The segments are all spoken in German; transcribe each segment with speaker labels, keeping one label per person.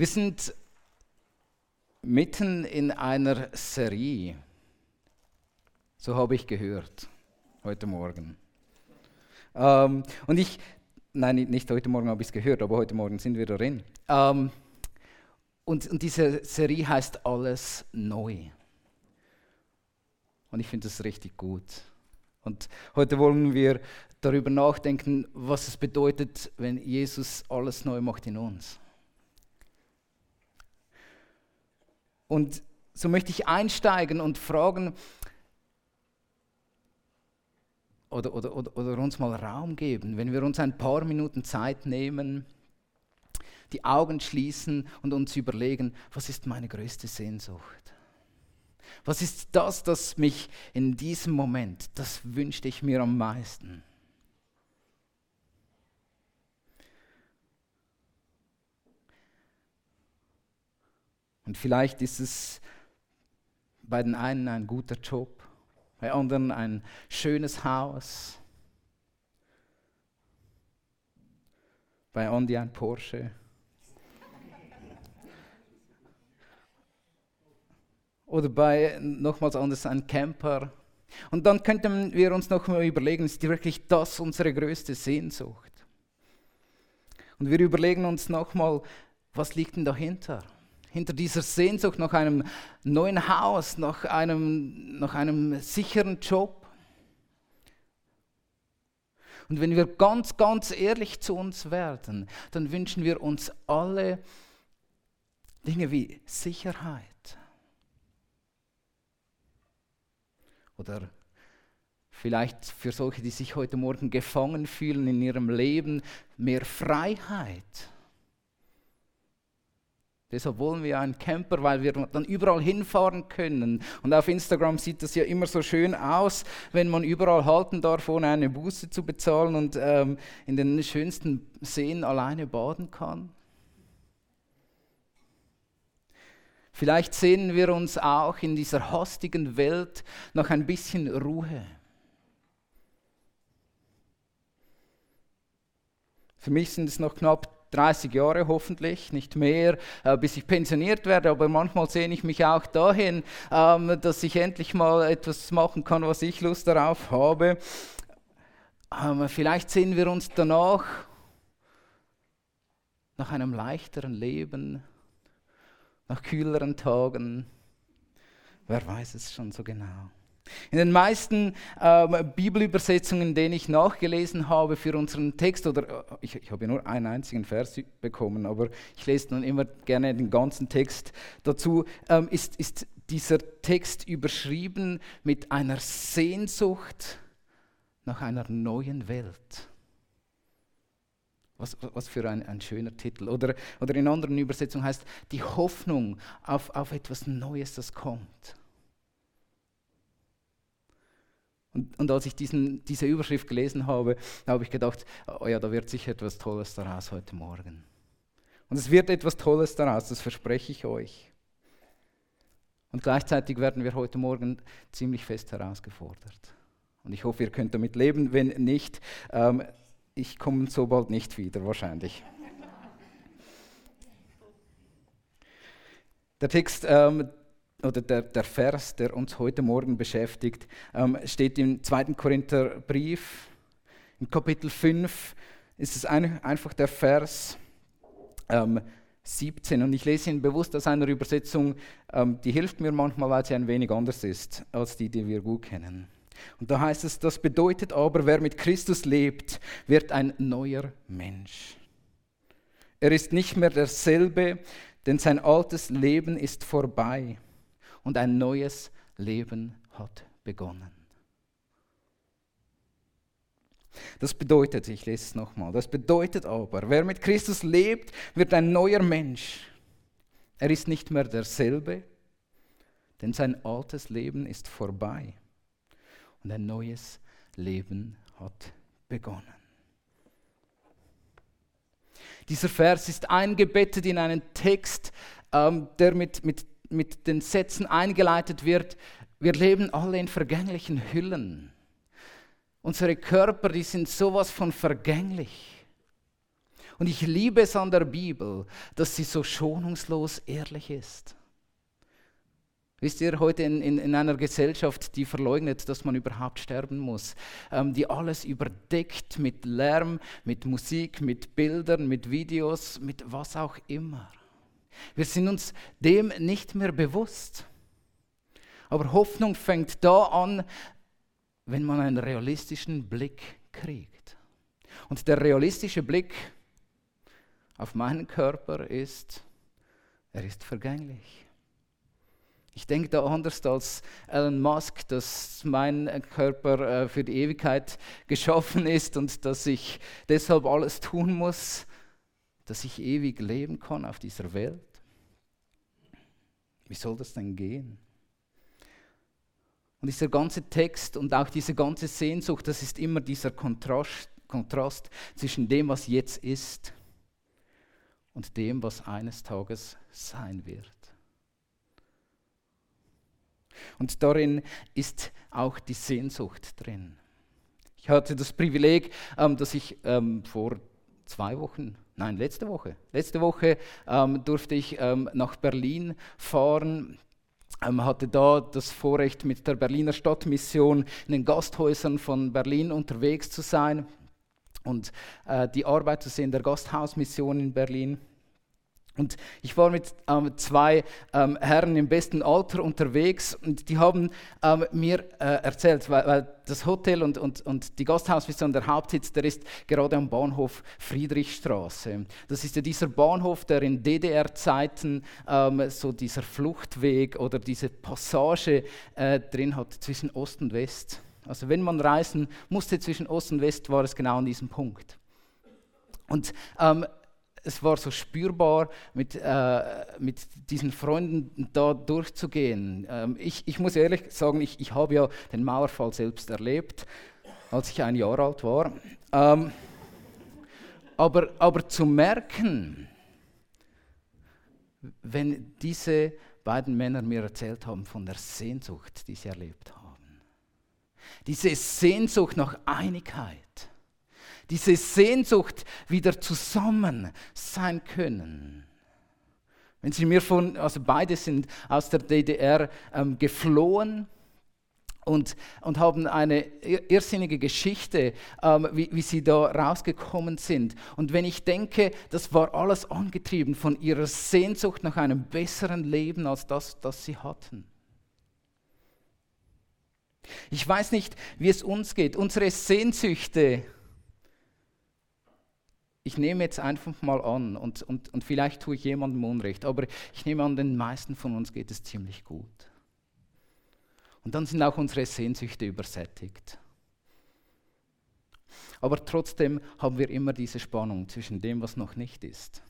Speaker 1: Wir sind mitten in einer Serie, so habe ich gehört, heute Morgen. Ähm, und ich, nein, nicht heute Morgen habe ich es gehört, aber heute Morgen sind wir darin. Ähm, und, und diese Serie heißt Alles neu. Und ich finde das richtig gut. Und heute wollen wir darüber nachdenken, was es bedeutet, wenn Jesus alles neu macht in uns. Und so möchte ich einsteigen und fragen oder, oder, oder, oder uns mal Raum geben, wenn wir uns ein paar Minuten Zeit nehmen, die Augen schließen und uns überlegen, was ist meine größte Sehnsucht? Was ist das, das mich in diesem Moment, das wünschte ich mir am meisten? Und vielleicht ist es bei den einen ein guter Job, bei anderen ein schönes Haus, bei Andi ein Porsche. Oder bei nochmals anders ein Camper. Und dann könnten wir uns noch mal überlegen, ist wirklich das unsere größte Sehnsucht? Und wir überlegen uns nochmal, was liegt denn dahinter? Hinter dieser Sehnsucht nach einem neuen Haus, nach einem, nach einem sicheren Job. Und wenn wir ganz, ganz ehrlich zu uns werden, dann wünschen wir uns alle Dinge wie Sicherheit oder vielleicht für solche, die sich heute Morgen gefangen fühlen in ihrem Leben, mehr Freiheit Deshalb wollen wir einen Camper, weil wir dann überall hinfahren können. Und auf Instagram sieht das ja immer so schön aus, wenn man überall halten darf, ohne eine Buße zu bezahlen und ähm, in den schönsten Seen alleine baden kann. Vielleicht sehnen wir uns auch in dieser hastigen Welt nach ein bisschen Ruhe. Für mich sind es noch knapp 30 Jahre hoffentlich, nicht mehr, äh, bis ich pensioniert werde, aber manchmal sehne ich mich auch dahin, ähm, dass ich endlich mal etwas machen kann, was ich Lust darauf habe. Ähm, vielleicht sehen wir uns danach nach einem leichteren Leben, nach kühleren Tagen. Wer weiß es schon so genau. In den meisten ähm, Bibelübersetzungen, denen ich nachgelesen habe für unseren Text, oder äh, ich, ich habe nur einen einzigen Vers bekommen, aber ich lese dann immer gerne den ganzen Text dazu, ähm, ist, ist dieser Text überschrieben mit einer Sehnsucht nach einer neuen Welt. Was, was für ein, ein schöner Titel. Oder, oder in anderen Übersetzungen heißt die Hoffnung auf, auf etwas Neues, das kommt. Und, als ich diesen, diese Überschrift gelesen habe, habe ich gedacht, oh ja, da wird sicher etwas Tolles daraus heute Morgen. Und es wird etwas Tolles daraus, das verspreche ich euch. Und gleichzeitig werden wir heute Morgen ziemlich fest herausgefordert. Und ich hoffe, ihr könnt damit leben. Wenn nicht, ähm, ich komme so bald nicht wieder, wahrscheinlich. Der Text, ähm, oder der, der Vers, der uns heute Morgen beschäftigt, ähm, steht im 2. Korintherbrief, im Kapitel 5 ist es ein, einfach der Vers ähm, 17 und ich lese ihn bewusst aus einer Übersetzung, ähm, die hilft mir manchmal, weil sie ein wenig anders ist als die, die wir gut kennen. Und da heißt es, das bedeutet aber, wer mit Christus lebt, wird ein neuer Mensch. Er ist nicht mehr derselbe, denn sein altes Leben ist vorbei und ein neues Leben hat begonnen. Das bedeutet, ich lese es nochmal, das bedeutet aber, wer mit Christus lebt, wird ein neuer Mensch. Er ist nicht mehr derselbe, denn sein altes Leben ist vorbei und ein neues Leben hat begonnen. Dieser Vers ist eingebettet in einen Text, ähm, der mit, mit mit den Sätzen eingeleitet wird, wir leben alle in vergänglichen Hüllen. Unsere Körper, die sind sowas von vergänglich. Und ich liebe es an der Bibel, dass sie so schonungslos ehrlich ist. Wisst ihr, heute in, in, in, einer Gesellschaft, die verleugnet, dass man überhaupt sterben muss, ähm, die alles überdeckt mit Lärm, mit Musik, mit Bildern, mit Videos, mit was auch immer. Wir sind uns dem nicht mehr bewusst. Aber Hoffnung fängt da an, wenn man einen realistischen Blick kriegt. Und der realistische Blick auf meinen Körper ist, er ist vergänglich. Ich denke da anders als Elon Musk, dass mein Körper äh, für die Ewigkeit geschaffen ist und dass ich deshalb alles tun muss, dass ich ewig leben kann auf dieser Welt. Wie soll das denn gehen? Und dieser ganze Text und auch diese ganze Sehnsucht, das ist immer dieser Kontrast, Kontrast zwischen dem, was jetzt ist und dem, was eines Tages sein wird. Und darin ist auch die Sehnsucht drin. Ich hatte das Privileg, ähm, dass ich ähm, vor zwei Wochen, nein, letzte Woche, letzte Woche ähm, durfte ich ähm, nach Berlin fahren. Ähm, hatte da das Vorrecht, mit der Berliner Stadtmission in den Gasthäusern von Berlin unterwegs zu sein. Und äh, die Arbeit zu sehen der Gasthausmission in Berlin. Und ich war mit ähm, zwei ähm, Herren im besten Alter unterwegs und die haben ähm, mir äh, erzählt, weil, weil, das Hotel und, und, und die Gasthausmission, der Hauptsitz, der ist gerade am Bahnhof Friedrichstraße. Das ist ja dieser Bahnhof, der in DDR-Zeiten ähm, so dieser Fluchtweg oder diese Passage äh, drin hat zwischen Ost und West. Also wenn man reisen musste zwischen Ost und West, war es genau an diesem Punkt. Und ähm, es war so spürbar, mit, äh, mit diesen Freunden da durchzugehen. Ähm, ich, ich muss ehrlich sagen, ich, ich habe ja den Mauerfall selbst erlebt, als ich ein Jahr alt war. Ähm, aber, aber zu merken, wenn diese beiden Männer mir erzählt haben von der Sehnsucht, die sie erlebt haben, diese Sehnsucht nach Einigkeit, diese Sehnsucht wieder zusammen sein können. Wenn Sie mir von, also beide sind aus der DDR ähm, geflohen und, und haben eine irrsinnige Geschichte, ähm, wie, wie sie da rausgekommen sind. Und wenn ich denke, das war alles angetrieben von ihrer Sehnsucht nach einem besseren Leben als das, das sie hatten. Ich weiß nicht, wie es uns geht. Unsere Sehnsüchte, ich nehme jetzt einfach mal an, und, und, und vielleicht tue ich jemandem Unrecht, aber ich nehme an, den meisten von uns geht es ziemlich gut. Und dann sind auch unsere Sehnsüchte übersättigt. Aber trotzdem haben wir immer diese Spannung zwischen dem, was noch nicht ist.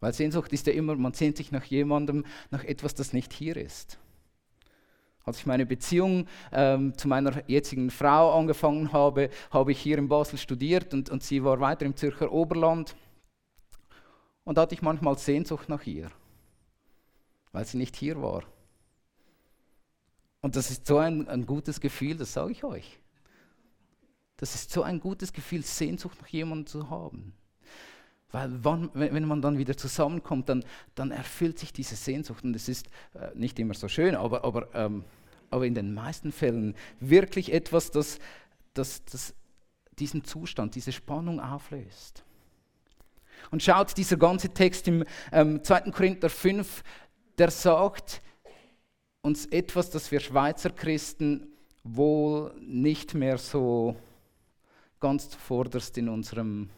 Speaker 1: Weil Sehnsucht ist ja immer, man sehnt sich nach jemandem, nach etwas, das nicht hier ist. Als ich meine Beziehung ähm, zu meiner jetzigen Frau angefangen habe, habe ich hier in Basel studiert und, und sie war weiter im Zürcher Oberland. Und da hatte ich manchmal Sehnsucht nach ihr, weil sie nicht hier war. Und das ist so ein, ein gutes Gefühl, das sage ich euch. Das ist so ein gutes Gefühl, Sehnsucht nach jemandem zu haben. Weil wann, wenn man dann wieder zusammenkommt, dann, dann erfüllt sich diese Sehnsucht. Und es ist äh, nicht immer so schön, aber, aber ähm, aber in den meisten Fällen wirklich etwas, das, das, das diesen Zustand, diese Spannung auflöst. Und schaut, dieser ganze Text im ähm, 2. Korinther 5, der sagt uns etwas, das wir Schweizer Christen wohl nicht mehr so ganz zuvorderst in unserem,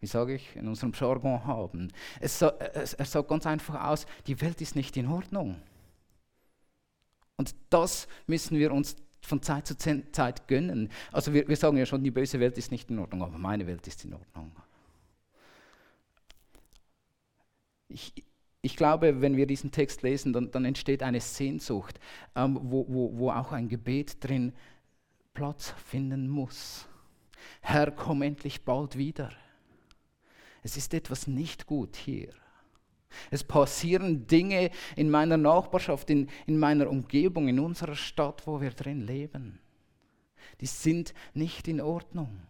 Speaker 1: wie sage ich, in unserem Jargon haben. Es, es, er sagt ganz einfach aus, die Welt ist nicht in Ordnung. Und das müssen wir uns von Zeit zu Zeit gönnen. Also wir, wir sagen ja schon, die böse Welt ist nicht in Ordnung, aber meine Welt ist in Ordnung. Ich, ich glaube, wenn wir diesen Text lesen, dann, dann entsteht eine Sehnsucht, ähm, wo, wo, wo auch ein Gebet drin Platz finden muss. Herr, komm endlich bald wieder. Es ist etwas nicht gut hier. Es passieren Dinge in meiner Nachbarschaft, in, in meiner Umgebung, in unserer Stadt, wo wir drin leben. Die sind nicht in Ordnung.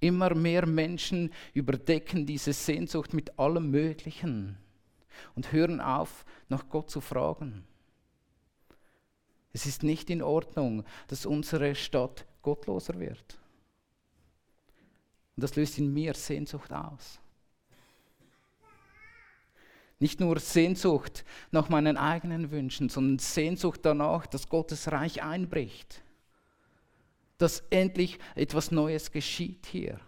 Speaker 1: Immer mehr Menschen überdecken diese Sehnsucht mit allem Möglichen und hören auf, nach Gott zu fragen. Es ist nicht in Ordnung, dass unsere Stadt gottloser wird. Und das löst in mir Sehnsucht aus. Nicht nur Sehnsucht nach meinen eigenen Wünschen, sondern Sehnsucht danach, dass Gottes Reich einbricht. Dass endlich etwas Neues geschieht hier.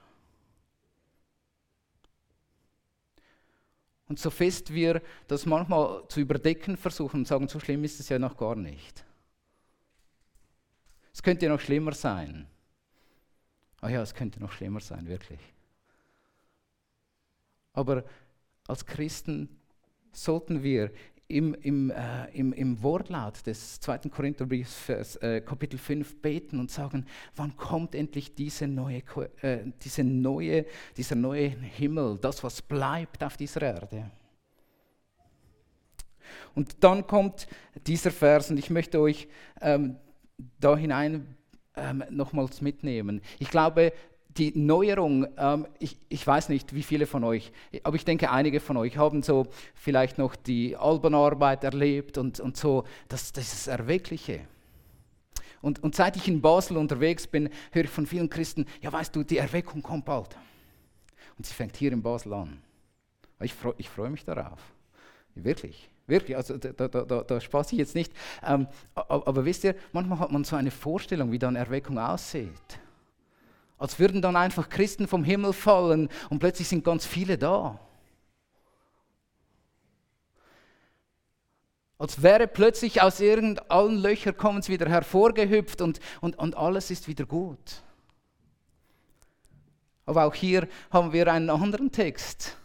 Speaker 1: Und so fest wir das manchmal zu überdecken versuchen und sagen, so schlimm ist es ja noch gar nicht. Es könnte noch schlimmer sein. Ah ja, es könnte noch schlimmer sein, wirklich. Aber als Christen sollten wir im, im, äh, im, im Wortlaut des 2. Korintherbriefs, äh, Kapitel 5, beten und sagen, wann kommt endlich diese neue, äh, diese neue, dieser neue Himmel, das, was bleibt auf dieser Erde. Und dann kommt dieser Vers und ich möchte euch ähm, da hinein ähm, nochmals mitnehmen. Ich glaube, die Neuerung, ähm, ich, ich, weiß nicht, wie viele von euch, aber ich denke, einige von euch haben so vielleicht noch die Albanarbeit erlebt und, und so, das, das ist das Erweckliche. Und, und seit ich in Basel unterwegs bin, höre ich von vielen Christen, ja weißt du, die Erweckung kommt bald. Und sie fängt hier in Basel an. Ich freue ich freu mich darauf. Wirklich. Wirklich, also da, da, da, da spaß ich jetzt nicht. Ähm, aber, wisst ihr, manchmal hat man so eine Vorstellung, wie dann Erweckung aussieht. Als würden dann einfach Christen vom Himmel fallen und plötzlich sind ganz viele da. Als wäre plötzlich aus irgendeinen Löchern kommen sie wieder hervorgehüpft und, und, und alles ist wieder gut. Aber auch hier haben wir einen anderen Text,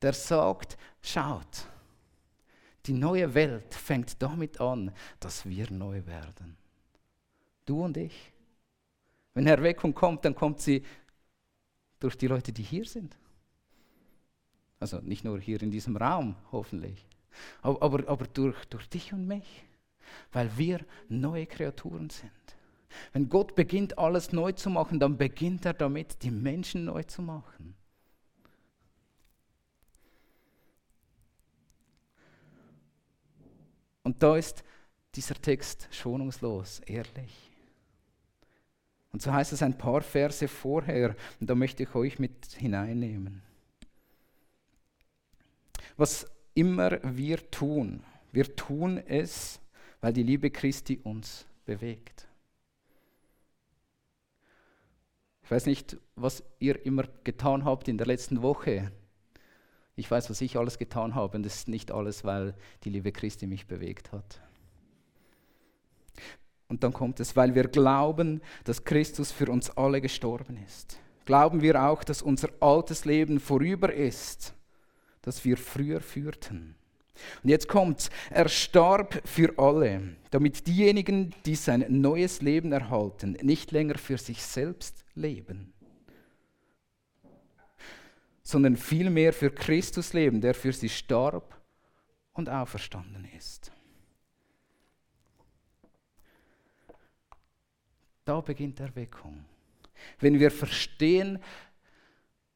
Speaker 1: der sagt, schaut, die neue Welt fängt damit an, dass wir neu werden. Du und ich. Wenn Erweckung kommt, dann kommt sie durch die Leute, die hier sind. Also nicht nur hier in diesem Raum, hoffentlich, aber, aber, aber durch, durch dich und mich, weil wir neue Kreaturen sind. Wenn Gott beginnt, alles neu zu machen, dann beginnt er damit, die Menschen neu zu machen. Und da ist dieser Text schonungslos, ehrlich. Und so heißt es ein paar Verse vorher, und da möchte ich euch mit hineinnehmen. Was immer wir tun, wir tun es, weil die Liebe Christi uns bewegt. Ich weiß nicht, was ihr immer getan habt in der letzten Woche. Ich weiß, was ich alles getan habe und das ist nicht alles, weil die Liebe Christi mich bewegt hat. Und dann kommt es, weil wir glauben, dass Christus für uns alle gestorben ist. Glauben wir auch, dass unser altes Leben vorüber ist, das wir früher führten. Und jetzt kommt's, er starb für alle, damit diejenigen, die sein neues Leben erhalten, nicht länger für sich selbst leben, sondern vielmehr für Christus leben, der für sie starb und auferstanden ist. Da beginnt Erweckung. Wenn wir verstehen,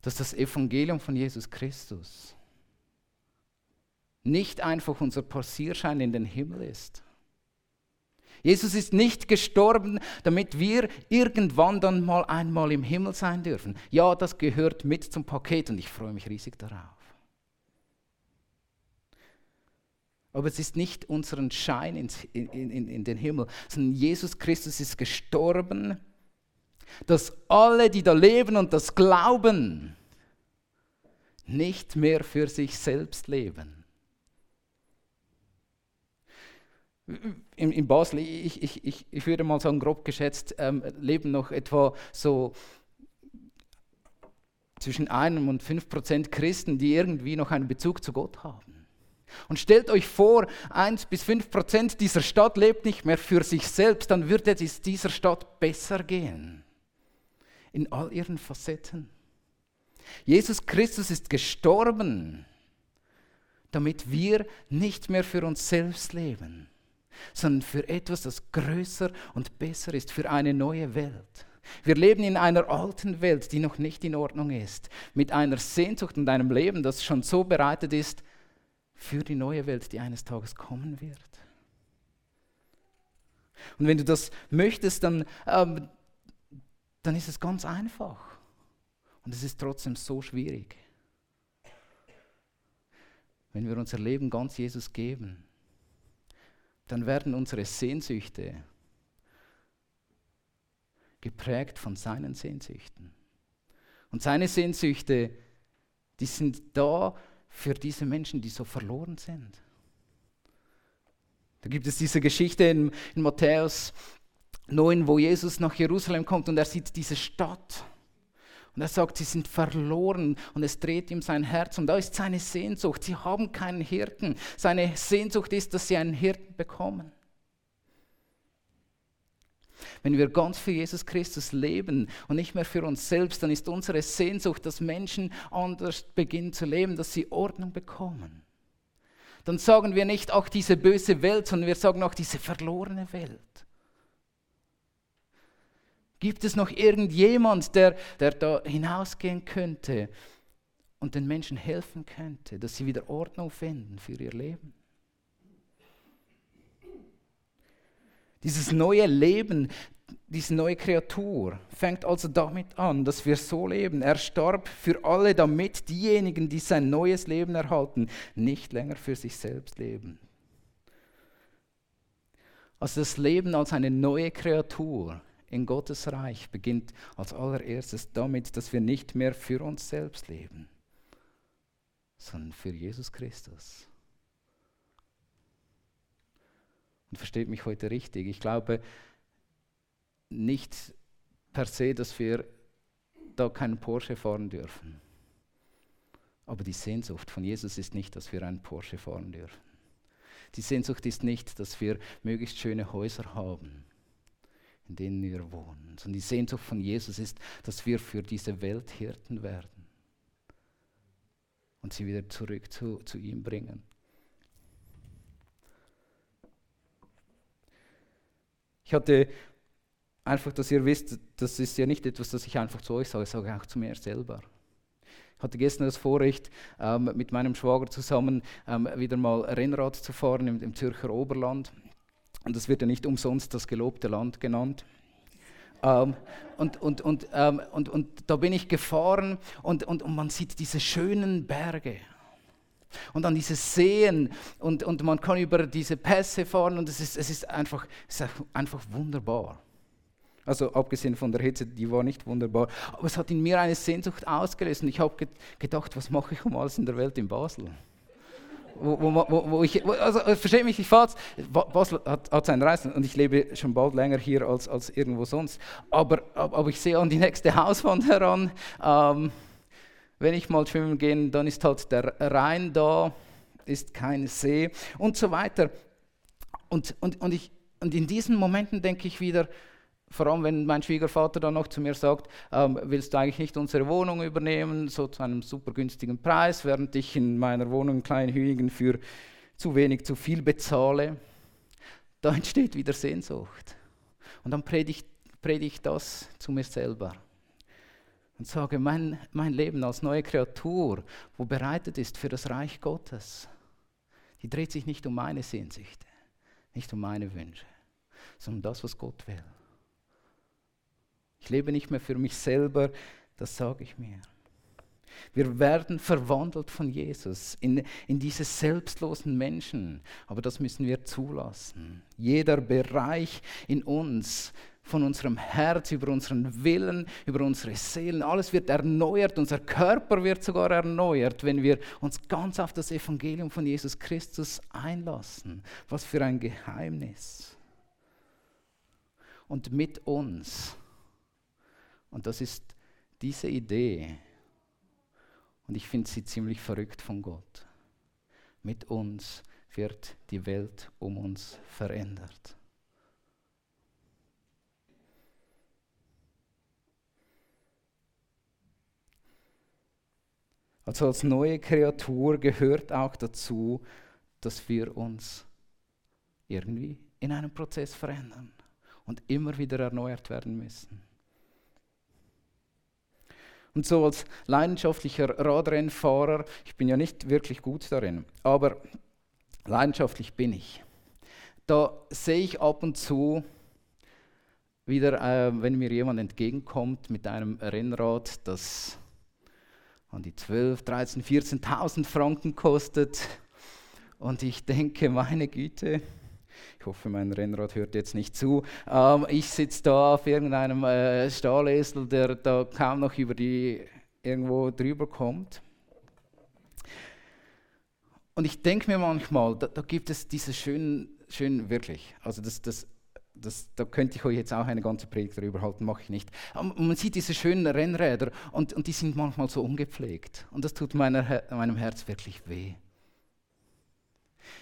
Speaker 1: dass das Evangelium von Jesus Christus nicht einfach unser Passierschein in den Himmel ist. Jesus ist nicht gestorben, damit wir irgendwann dann mal einmal im Himmel sein dürfen. Ja, das gehört mit zum Paket und ich freue mich riesig darauf. Aber es ist nicht unseren Schein in, in, in, in den Himmel, sondern Jesus Christus ist gestorben, dass alle, die da leben und das glauben, nicht mehr für sich selbst leben. In, in Basel, ich, ich, ich, ich würde mal sagen, grob geschätzt, ähm, leben noch etwa so zwischen einem und fünf Prozent Christen, die irgendwie noch einen Bezug zu Gott haben. Und stellt euch vor, 1 bis 5 Prozent dieser Stadt lebt nicht mehr für sich selbst, dann würde es dieser Stadt besser gehen. In all ihren Facetten. Jesus Christus ist gestorben, damit wir nicht mehr für uns selbst leben, sondern für etwas, das größer und besser ist, für eine neue Welt. Wir leben in einer alten Welt, die noch nicht in Ordnung ist, mit einer Sehnsucht und einem Leben, das schon so bereitet ist für die neue Welt, die eines Tages kommen wird. Und wenn du das möchtest, dann, ähm, dann ist es ganz einfach. Und es ist trotzdem so schwierig. Wenn wir unser Leben ganz Jesus geben, dann werden unsere Sehnsüchte geprägt von seinen Sehnsüchten. Und seine Sehnsüchte, die sind da für diese Menschen, die so verloren sind. Da gibt es diese Geschichte in, in Matthäus 9, wo Jesus nach Jerusalem kommt und er sieht diese Stadt. Und er sagt, sie sind verloren und es dreht ihm sein Herz. Und da ist seine Sehnsucht. Sie haben keinen Hirten. Seine Sehnsucht ist, dass sie einen Hirten bekommen. Wenn wir ganz für Jesus Christus leben und nicht mehr für uns selbst, dann ist unsere Sehnsucht, dass Menschen anders beginnen zu leben, dass sie Ordnung bekommen. Dann sagen wir nicht auch diese böse Welt, sondern wir sagen auch diese verlorene Welt. Gibt es noch irgendjemand, der, der da hinausgehen könnte und den Menschen helfen könnte, dass sie wieder Ordnung finden für ihr Leben? Dieses neue Leben, diese neue Kreatur fängt also damit an, dass wir so leben. Er starb für alle, damit diejenigen, die sein neues Leben erhalten, nicht länger für sich selbst leben. Also das Leben als eine neue Kreatur in Gottes Reich beginnt als allererstes damit, dass wir nicht mehr für uns selbst leben, sondern für Jesus Christus. Und versteht mich heute richtig. Ich glaube nicht per se, dass wir da keinen Porsche fahren dürfen. Aber die Sehnsucht von Jesus ist nicht, dass wir einen Porsche fahren dürfen. Die Sehnsucht ist nicht, dass wir möglichst schöne Häuser haben, in denen wir wohnen. Sondern die Sehnsucht von Jesus ist, dass wir für diese Welt Hirten werden und sie wieder zurück zu, zu ihm bringen. Ich hatte einfach, dass ihr wisst, das ist ja nicht etwas, das ich einfach zu euch sage, ich sage auch zu mir selber. Ich hatte gestern das Vorrecht, ähm, mit meinem Schwager zusammen ähm, wieder mal Rennrad zu fahren im, im Zürcher Oberland. Und das wird ja nicht umsonst das gelobte Land genannt. Ähm, und, und, und, ähm, und, und da bin ich gefahren und, und, und man sieht diese schönen Berge und dann diese Seen und, und man kann über diese Pässe fahren und es ist, es ist, einfach, es ist einfach wunderbar. Also abgesehen von der Hitze, die war nicht wunderbar, aber es hat in mir eine Sehnsucht ausgelöst und ich habe gedacht, was mache ich um alles in der Welt in Basel? Wo, wo, wo, wo ich, also verstehe mich nicht falsch, Basel hat, hat seinen Reisen und ich lebe schon bald länger hier als, als irgendwo sonst, aber, aber ich sehe an die nächste Hauswand heran, ähm, wenn ich mal schwimmen gehe, dann ist halt der Rhein da, ist kein See und so weiter. Und, und, und, ich, und in diesen Momenten denke ich wieder, vor allem wenn mein Schwiegervater dann noch zu mir sagt, ähm, willst du eigentlich nicht unsere Wohnung übernehmen, so zu einem super günstigen Preis, während ich in meiner Wohnung in Kleinhüingen für zu wenig, zu viel bezahle. Da entsteht wieder Sehnsucht. Und dann predige ich das zu mir selber und sage, mein, mein Leben als neue Kreatur, wo bereitet ist für das Reich Gottes, die dreht sich nicht um meine Sehnsüchte, nicht um meine Wünsche, sondern um das, was Gott will. Ich lebe nicht mehr für mich selber, das sage ich mir. Wir werden verwandelt von Jesus in, in diese selbstlosen Menschen, aber das müssen wir zulassen. Jeder Bereich in uns von unserem Herz, über unseren Willen, über unsere Seelen. Alles wird erneuert, unser Körper wird sogar erneuert, wenn wir uns ganz auf das Evangelium von Jesus Christus einlassen. Was für ein Geheimnis. Und mit uns, und das ist diese Idee, und ich finde sie ziemlich verrückt von Gott, mit uns wird die Welt um uns verändert. Also als neue Kreatur gehört auch dazu, dass wir uns irgendwie in einem Prozess verändern und immer wieder erneuert werden müssen. Und so als leidenschaftlicher Radrennfahrer, ich bin ja nicht wirklich gut darin, aber leidenschaftlich bin ich. Da sehe ich ab und zu wieder, äh, wenn mir jemand entgegenkommt mit einem Rennrad, das an die 12, 13, 14.000 Franken kostet. Und ich denke, meine Güte, ich hoffe, mein Rennrad hört jetzt nicht zu. Ähm, ich sitze da auf irgendeinem äh, Stahlesel, der da kaum noch über die irgendwo drüber kommt. Und ich denke mir manchmal, da, da, gibt es diese schönen, schönen wirklich, also das, das, das, da könnte ich euch jetzt auch eine ganze Predigt darüber halten, mache ich nicht. Aber man sieht diese schönen Rennräder und, und die sind manchmal so ungepflegt. Und das tut meiner, meinem Herz wirklich weh.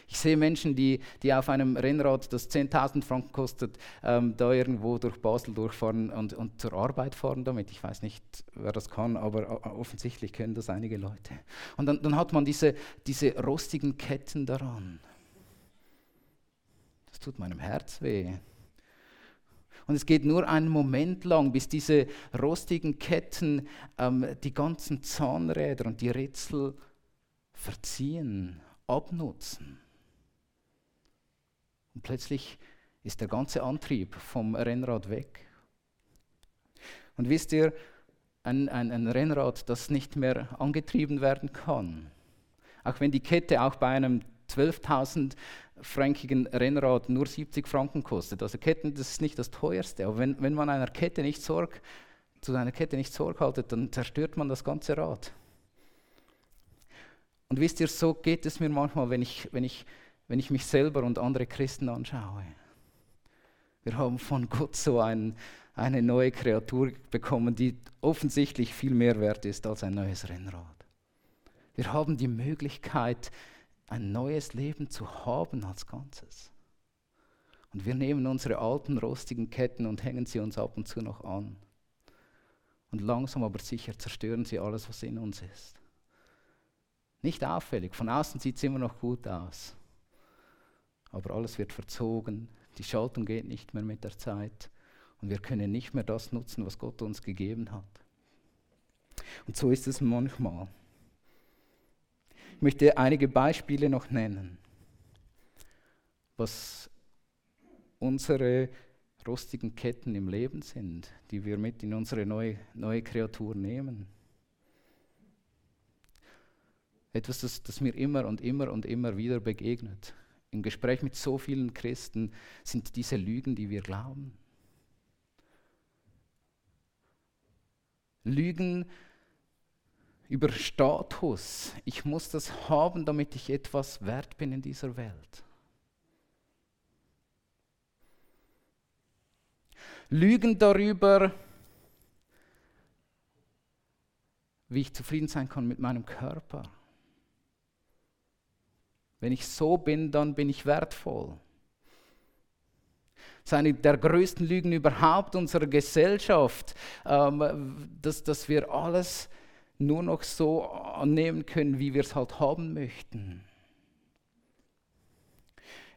Speaker 1: Ich sehe Menschen, die, die auf einem Rennrad, das 10.000 Franken kostet, ähm, da irgendwo durch Basel durchfahren und, und zur Arbeit fahren damit. Ich weiß nicht, wer das kann, aber offensichtlich können das einige Leute. Und dann, dann hat man diese, diese rostigen Ketten daran. Das tut meinem Herz weh. Und es geht nur einen Moment lang, bis diese rostigen Ketten ähm, die ganzen Zahnräder und die Rätsel verziehen, abnutzen. Und plötzlich ist der ganze Antrieb vom Rennrad weg. Und wisst ihr, ein, ein, ein Rennrad, das nicht mehr angetrieben werden kann, auch wenn die Kette auch bei einem 12.000 frankigen Rennrad nur 70 Franken kostet. Also Ketten, das ist nicht das teuerste, aber wenn, wenn man einer Kette nicht Sorg, zu einer Kette nicht Sorge haltet, dann zerstört man das ganze Rad. Und wisst ihr, so geht es mir manchmal, wenn ich, wenn ich wenn ich mich selber und andere Christen anschaue. Wir haben von Gott so ein, eine neue Kreatur bekommen, die offensichtlich viel mehr wert ist als ein neues Rennrad. Wir haben die Möglichkeit, ein neues Leben zu haben als Ganzes. Und wir nehmen unsere alten rostigen Ketten und hängen sie uns ab und zu noch an. Und langsam aber sicher zerstören sie alles, was in uns ist. Nicht auffällig, von außen sieht es immer noch gut aus aber alles wird verzogen, die Schaltung geht nicht mehr mit der Zeit und wir können nicht mehr das nutzen, was Gott uns gegeben hat. Und so ist es manchmal. Ich möchte einige Beispiele noch nennen, was unsere rostigen Ketten im Leben sind, die wir mit in unsere neue, neue Kreatur nehmen. Etwas, das, das mir immer und immer und immer wieder begegnet im Gespräch mit so vielen Christen sind diese Lügen, die wir glauben. Lügen über Status. Ich muss das haben, damit ich etwas wert bin in dieser Welt. Lügen darüber, wie ich zufrieden sein kann mit meinem Körper. Wenn ich so bin, dann bin ich wertvoll. Das ist eine der größten Lügen überhaupt unserer Gesellschaft, ähm, dass, dass wir alles nur noch so annehmen können, wie wir es halt haben möchten.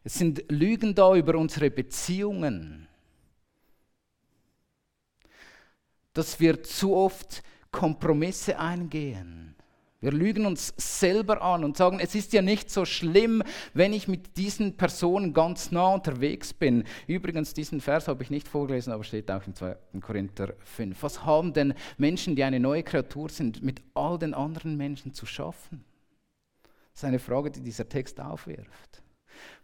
Speaker 1: Es sind Lügen da über unsere Beziehungen, dass wir zu oft Kompromisse eingehen wir lügen uns selber an und sagen, es ist ja nicht so schlimm, wenn ich mit diesen Personen ganz nah unterwegs bin. Übrigens, diesen Vers habe ich nicht vorgelesen, aber steht auch im 2. Korinther 5. Was haben denn Menschen, die eine neue Kreatur sind, mit all den anderen Menschen zu schaffen? Das ist eine Frage, die dieser Text aufwirft.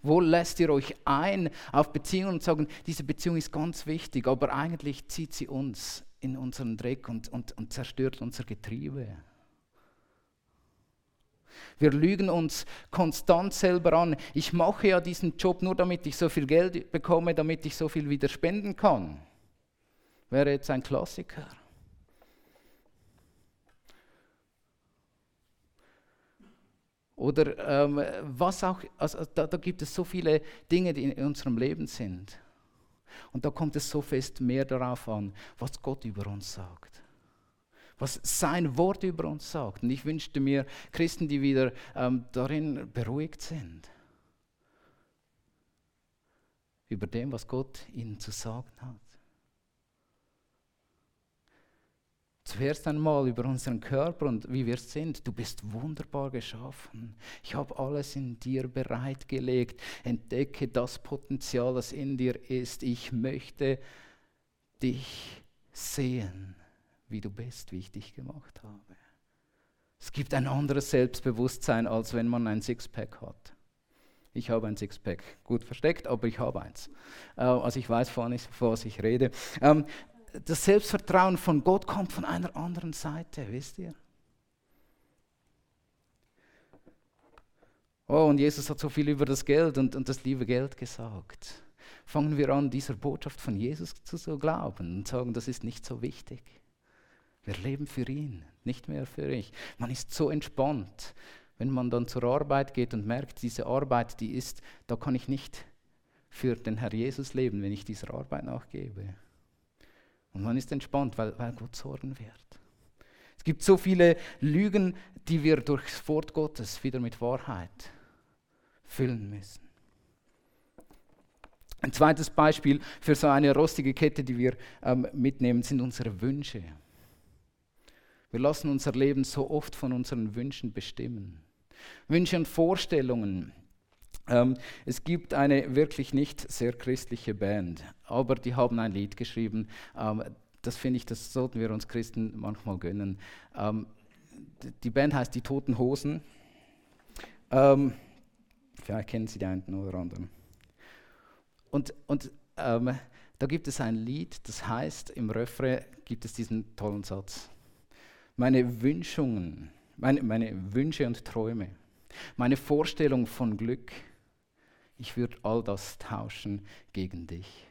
Speaker 1: Wo lässt ihr euch ein auf Beziehungen und sagen, diese Beziehung ist ganz wichtig, aber eigentlich zieht sie uns in unseren Dreck und, und, und zerstört unser Getriebe? Wir lügen uns konstant selber an. Ich mache ja diesen Job nur, damit ich so viel Geld bekomme, damit ich so viel wieder spenden kann. Wäre jetzt ein Klassiker. Oder ähm, was auch, also da, da gibt es so viele Dinge, die in unserem Leben sind. Und da kommt es so fest mehr darauf an, was Gott über uns sagt was sein Wort über uns sagt. Und ich wünschte mir Christen, die wieder ähm, darin beruhigt sind. Über dem, was Gott ihnen zu sagen hat. Zuerst einmal über unseren Körper und wie wir sind. Du bist wunderbar geschaffen. Ich habe alles in dir bereitgelegt. Entdecke das Potenzial, das in dir ist. Ich möchte dich sehen, wie du bist, wie ich dich gemacht habe. Es gibt ein anderes Selbstbewusstsein, als wenn man ein Sixpack hat. Ich habe ein Sixpack, gut versteckt, aber ich habe eins. Äh, also ich weiß, vor was ich rede. Ähm, das Selbstvertrauen von Gott kommt von einer anderen Seite, wisst ihr? Oh, und Jesus hat so viel über das Geld und, und das liebe Geld gesagt. Fangen wir an, dieser Botschaft von Jesus zu so glauben und sagen, das ist nicht so wichtig. Wir leben für ihn, nicht mehr für ich. Man ist so entspannt, wenn man dann zur Arbeit geht und merkt, diese Arbeit, die ist, da kann ich nicht für den Herr Jesus leben, wenn ich dieser Arbeit nachgebe. Und man ist entspannt, weil, weil Gott sorgen wird. Es gibt so viele Lügen, die wir durch das Wort Gottes wieder mit Wahrheit füllen müssen. Ein zweites Beispiel für so eine rostige Kette, die wir ähm, mitnehmen, sind unsere Wünsche. Wir lassen unser Leben so oft von unseren Wünschen bestimmen. Wünsche und Vorstellungen. Ähm, es gibt eine wirklich nicht sehr christliche Band, aber die haben ein Lied geschrieben. Ähm, das finde ich, das sollten wir uns Christen manchmal gönnen. Ähm, die Band heißt Die Toten Hosen. Ähm, vielleicht kennen Sie die einen oder anderen. Und, und ähm, da gibt es ein Lied, das heißt, im Refrain gibt es diesen tollen Satz. Meine Wünschungen, meine, meine Wünsche und Träume, meine Vorstellung von Glück, ich würde all das tauschen gegen dich.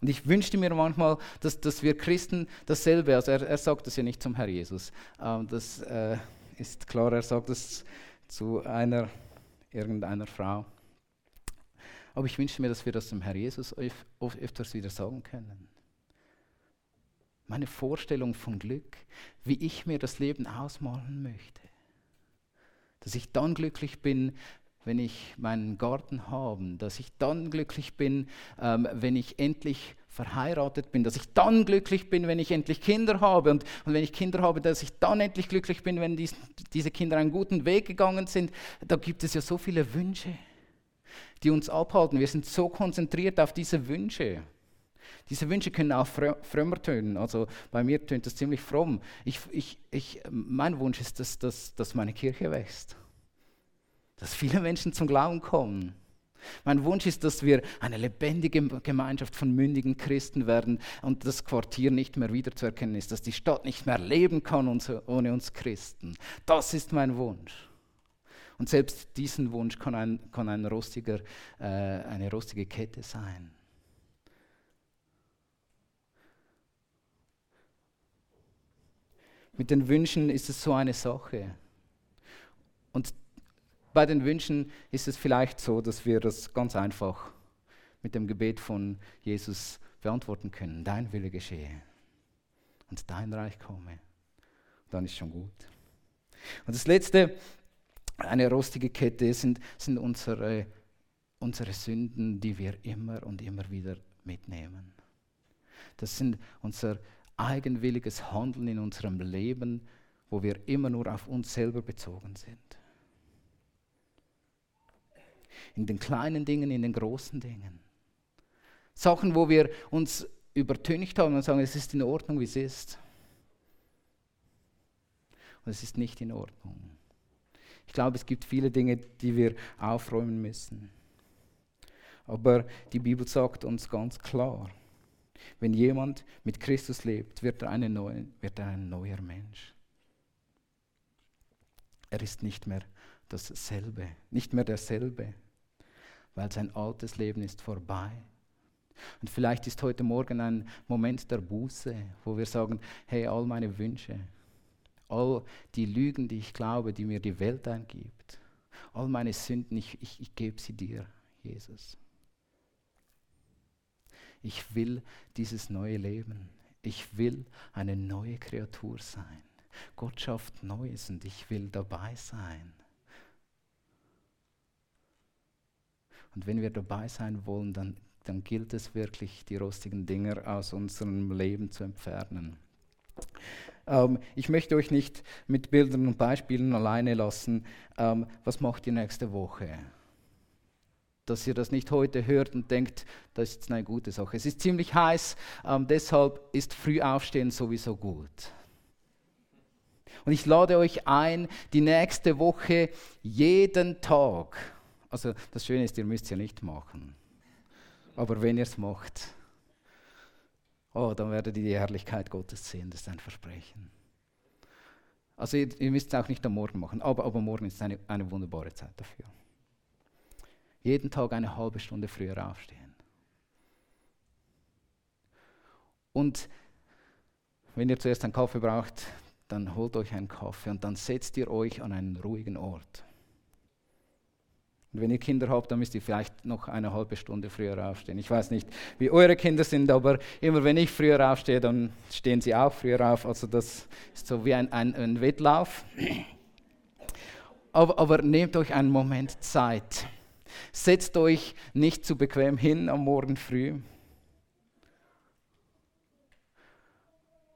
Speaker 1: Und ich wünschte mir manchmal, dass, dass wir Christen dasselbe, also er, er sagt das ja nicht zum Herr Jesus, äh, das äh, ist klar, er sagt das zu einer, irgendeiner Frau. Aber ich wünschte mir, dass wir das dem Herr Jesus öf öfters wieder sagen können. Meine Vorstellung von Glück, wie ich mir das Leben ausmalen möchte. Dass ich dann glücklich bin, wenn ich meinen Garten habe, dass ich dann glücklich bin, ähm, wenn ich endlich verheiratet bin, dass ich dann glücklich bin, wenn ich endlich Kinder habe und, und wenn ich Kinder habe, dass ich dann endlich glücklich bin, wenn dies, diese Kinder einen guten Weg gegangen sind. Da gibt es ja so viele Wünsche, die uns abhalten. Wir sind so konzentriert auf diese Wünsche. Diese Wünsche können auch frömmer tönen. Also bei mir tönt das ziemlich fromm. Ich, ich, ich, mein Wunsch ist, dass, dass, dass meine Kirche wächst dass viele Menschen zum Glauben kommen. Mein Wunsch ist, dass wir eine lebendige Gemeinschaft von mündigen Christen werden und das Quartier nicht mehr wiederzuerkennen ist, dass die Stadt nicht mehr leben kann ohne uns Christen. Das ist mein Wunsch. Und selbst diesen Wunsch kann, ein, kann ein rostiger, äh, eine rostige Kette sein. Mit den Wünschen ist es so eine Sache. Und bei den Wünschen ist es vielleicht so, dass wir das ganz einfach mit dem Gebet von Jesus beantworten können. Dein Wille geschehe und dein Reich komme. Dann ist schon gut. Und das Letzte, eine rostige Kette, sind, sind unsere, unsere Sünden, die wir immer und immer wieder mitnehmen. Das sind unser eigenwilliges Handeln in unserem Leben, wo wir immer nur auf uns selber bezogen sind. in den kleinen Dingen, in den großen Dingen. Sachen, wo wir uns übertüncht haben und sagen, es ist in Ordnung, wie es ist. Und es ist nicht in Ordnung. Ich glaube, es gibt viele Dinge, die wir aufräumen müssen. Aber die Bibel sagt uns ganz klar, wenn jemand mit Christus lebt, wird er, eine neue, wird er ein neuer Mensch. Er ist nicht mehr dasselbe, nicht mehr derselbe weil sein altes Leben ist vorbei. Und vielleicht ist heute Morgen ein Moment der Buße, wo wir sagen, hey, all meine Wünsche, all die Lügen, die ich glaube, die mir die Welt eingibt, all meine Sünden, ich, ich, ich gebe sie dir, Jesus. Ich will dieses neue Leben. Ich will eine neue Kreatur sein. Gott schafft Neues und ich will dabei sein. Und wenn wir dabei sein wollen, dann, dann gilt es wirklich, die rostigen Dinger aus unserem Leben zu entfernen. Ähm, ich möchte euch nicht mit Bildern und Beispielen alleine lassen. Ähm, was macht ihr nächste Woche? Dass ihr das nicht heute hört und denkt, das ist eine gute Sache. Es ist ziemlich heiß, ähm, deshalb ist Frühaufstehen sowieso gut. Und ich lade euch ein, die nächste Woche jeden Tag, also das Schöne ist, ihr müsst es ja nicht machen, aber wenn ihr es macht, oh, dann werdet ihr die Herrlichkeit Gottes sehen, das ist ein Versprechen. Also ihr, ihr müsst es auch nicht am Morgen machen, aber, aber morgen ist eine, eine wunderbare Zeit dafür. Jeden Tag eine halbe Stunde früher aufstehen. Und wenn ihr zuerst einen Kaffee braucht, dann holt euch einen Kaffee und dann setzt ihr euch an einen ruhigen Ort. Und wenn ihr Kinder habt, dann müsst ihr vielleicht noch eine halbe Stunde früher aufstehen. Ich weiß nicht, wie eure Kinder sind, aber immer wenn ich früher aufstehe, dann stehen sie auch früher auf. Also das ist so wie ein, ein, ein Wettlauf. Aber, aber nehmt euch einen Moment Zeit. Setzt euch nicht zu bequem hin am Morgen früh.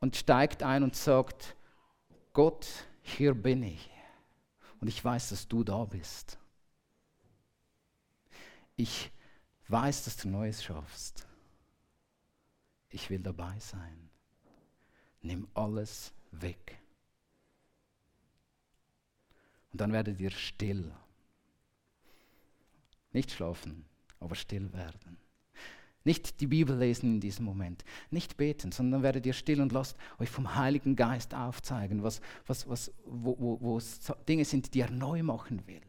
Speaker 1: Und steigt ein und sagt, Gott, hier bin ich. Und ich weiß, dass du da bist. Ich weiß, dass du Neues schaffst. Ich will dabei sein. Nimm alles weg. Und dann werdet ihr still. Nicht schlafen, aber still werden. Nicht die Bibel lesen in diesem Moment, nicht beten, sondern werdet ihr still und lasst euch vom Heiligen Geist aufzeigen, was, was, was, wo, wo, wo es Dinge sind, die er neu machen will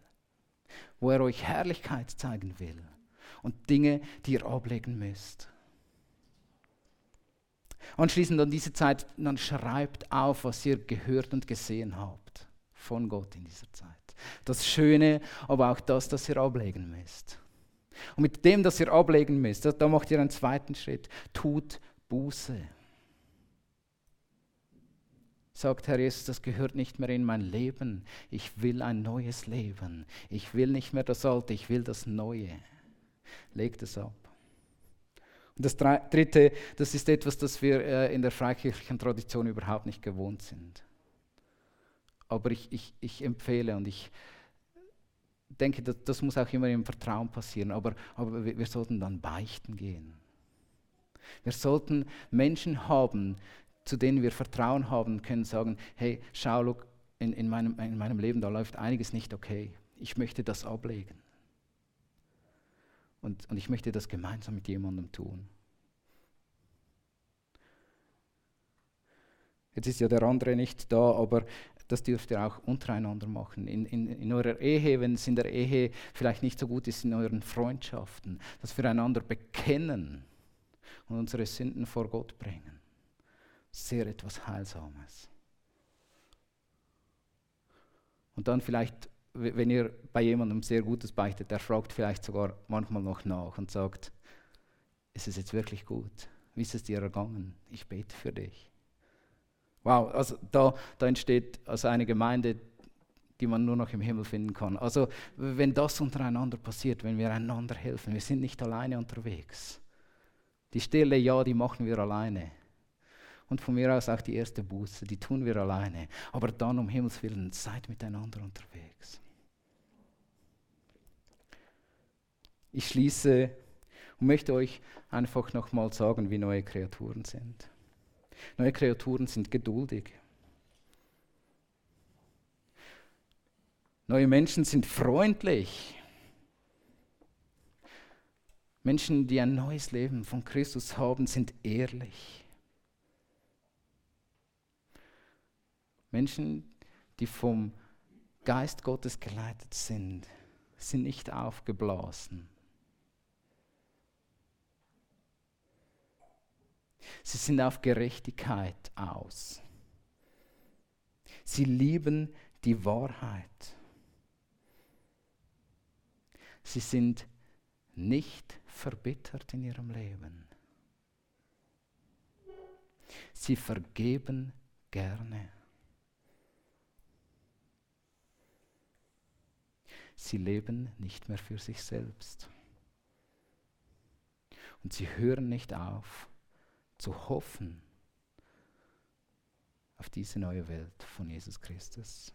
Speaker 1: wo er euch Herrlichkeit zeigen will und Dinge, die ihr ablegen müsst. Anschließend an diese Zeit, dann schreibt auf, was ihr gehört und gesehen habt von Gott in dieser Zeit. Das Schöne, aber auch das, das ihr ablegen müsst. Und mit dem, das ihr ablegen müsst, da macht ihr einen zweiten Schritt. Tut Buße sagt Herr Jesus, das gehört nicht mehr in mein Leben. Ich will ein neues Leben. Ich will nicht mehr das Alte, ich will das Neue. Legt es ab. Und das Dritte, das ist etwas, das wir äh, in der freikirchlichen Tradition überhaupt nicht gewohnt sind. Aber ich, ich, ich empfehle und ich denke, das, das, muss auch immer im Vertrauen passieren, aber, aber wir, sollten dann beichten gehen. Wir sollten Menschen haben, zu denen wir Vertrauen haben können, sagen, hey, schau, look, in, in, meinem, in meinem Leben, da läuft einiges nicht okay. Ich möchte das ablegen. Und, und ich möchte das gemeinsam mit jemandem tun. Jetzt ist ja der andere nicht da, aber das dürft ihr auch untereinander machen. In, in, in eurer Ehe, wenn es in der Ehe vielleicht nicht so gut ist, in euren Freundschaften, dass wir einander bekennen und unsere Sünden vor Gott bringen sehr etwas Heilsames. Und dann vielleicht, wenn ihr bei jemandem sehr Gutes beichtet, der fragt vielleicht sogar manchmal noch nach und sagt, ist es jetzt wirklich gut? Wie ist es dir ergangen? Ich bete für dich. Wow, also da, da entsteht also eine Gemeinde, die man nur noch im Himmel finden kann. Also wenn das untereinander passiert, wenn wir einander helfen, wir sind nicht alleine unterwegs. Die Stille, ja, die machen wir alleine und von mir aus auch die erste Buße, die tun wir alleine. Aber dann um Himmels Willen, seid miteinander unterwegs. Ich schließe und möchte euch einfach nochmal sagen, wie neue Kreaturen sind. Neue Kreaturen sind geduldig. Neue Menschen sind freundlich. Menschen, die ein neues Leben von Christus haben, sind ehrlich. Menschen, die vom Geist Gottes geleitet sind, sind nicht aufgeblasen. Sie sind auf Gerechtigkeit aus. Sie lieben die Wahrheit. Sie sind nicht verbittert in ihrem Leben. Sie vergeben gerne. Sie leben nicht mehr für sich selbst. Und sie hören nicht auf zu hoffen auf diese neue Welt von Jesus Christus.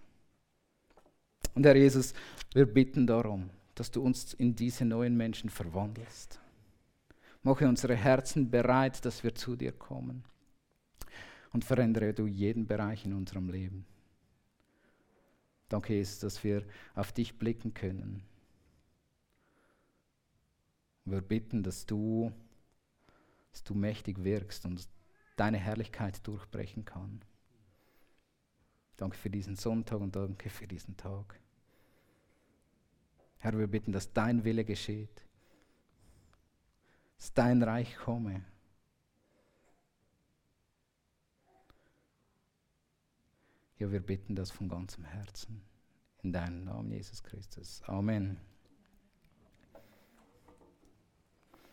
Speaker 1: Und Herr Jesus, wir bitten darum, dass du uns in diese neuen Menschen verwandelst. Mache unsere Herzen bereit, dass wir zu dir kommen. Und verändere du jeden Bereich in unserem Leben. Danke, Jesus, dass wir auf dich blicken können. Wir bitten, dass du, dass du mächtig wirkst und deine Herrlichkeit durchbrechen kann. Danke für diesen Sonntag und danke für diesen Tag. Herr, wir bitten, dass dein Wille geschieht, dass dein Reich komme. Ja, wir bitten das von ganzem Herzen. In deinem Namen, Jesus Christus. Amen.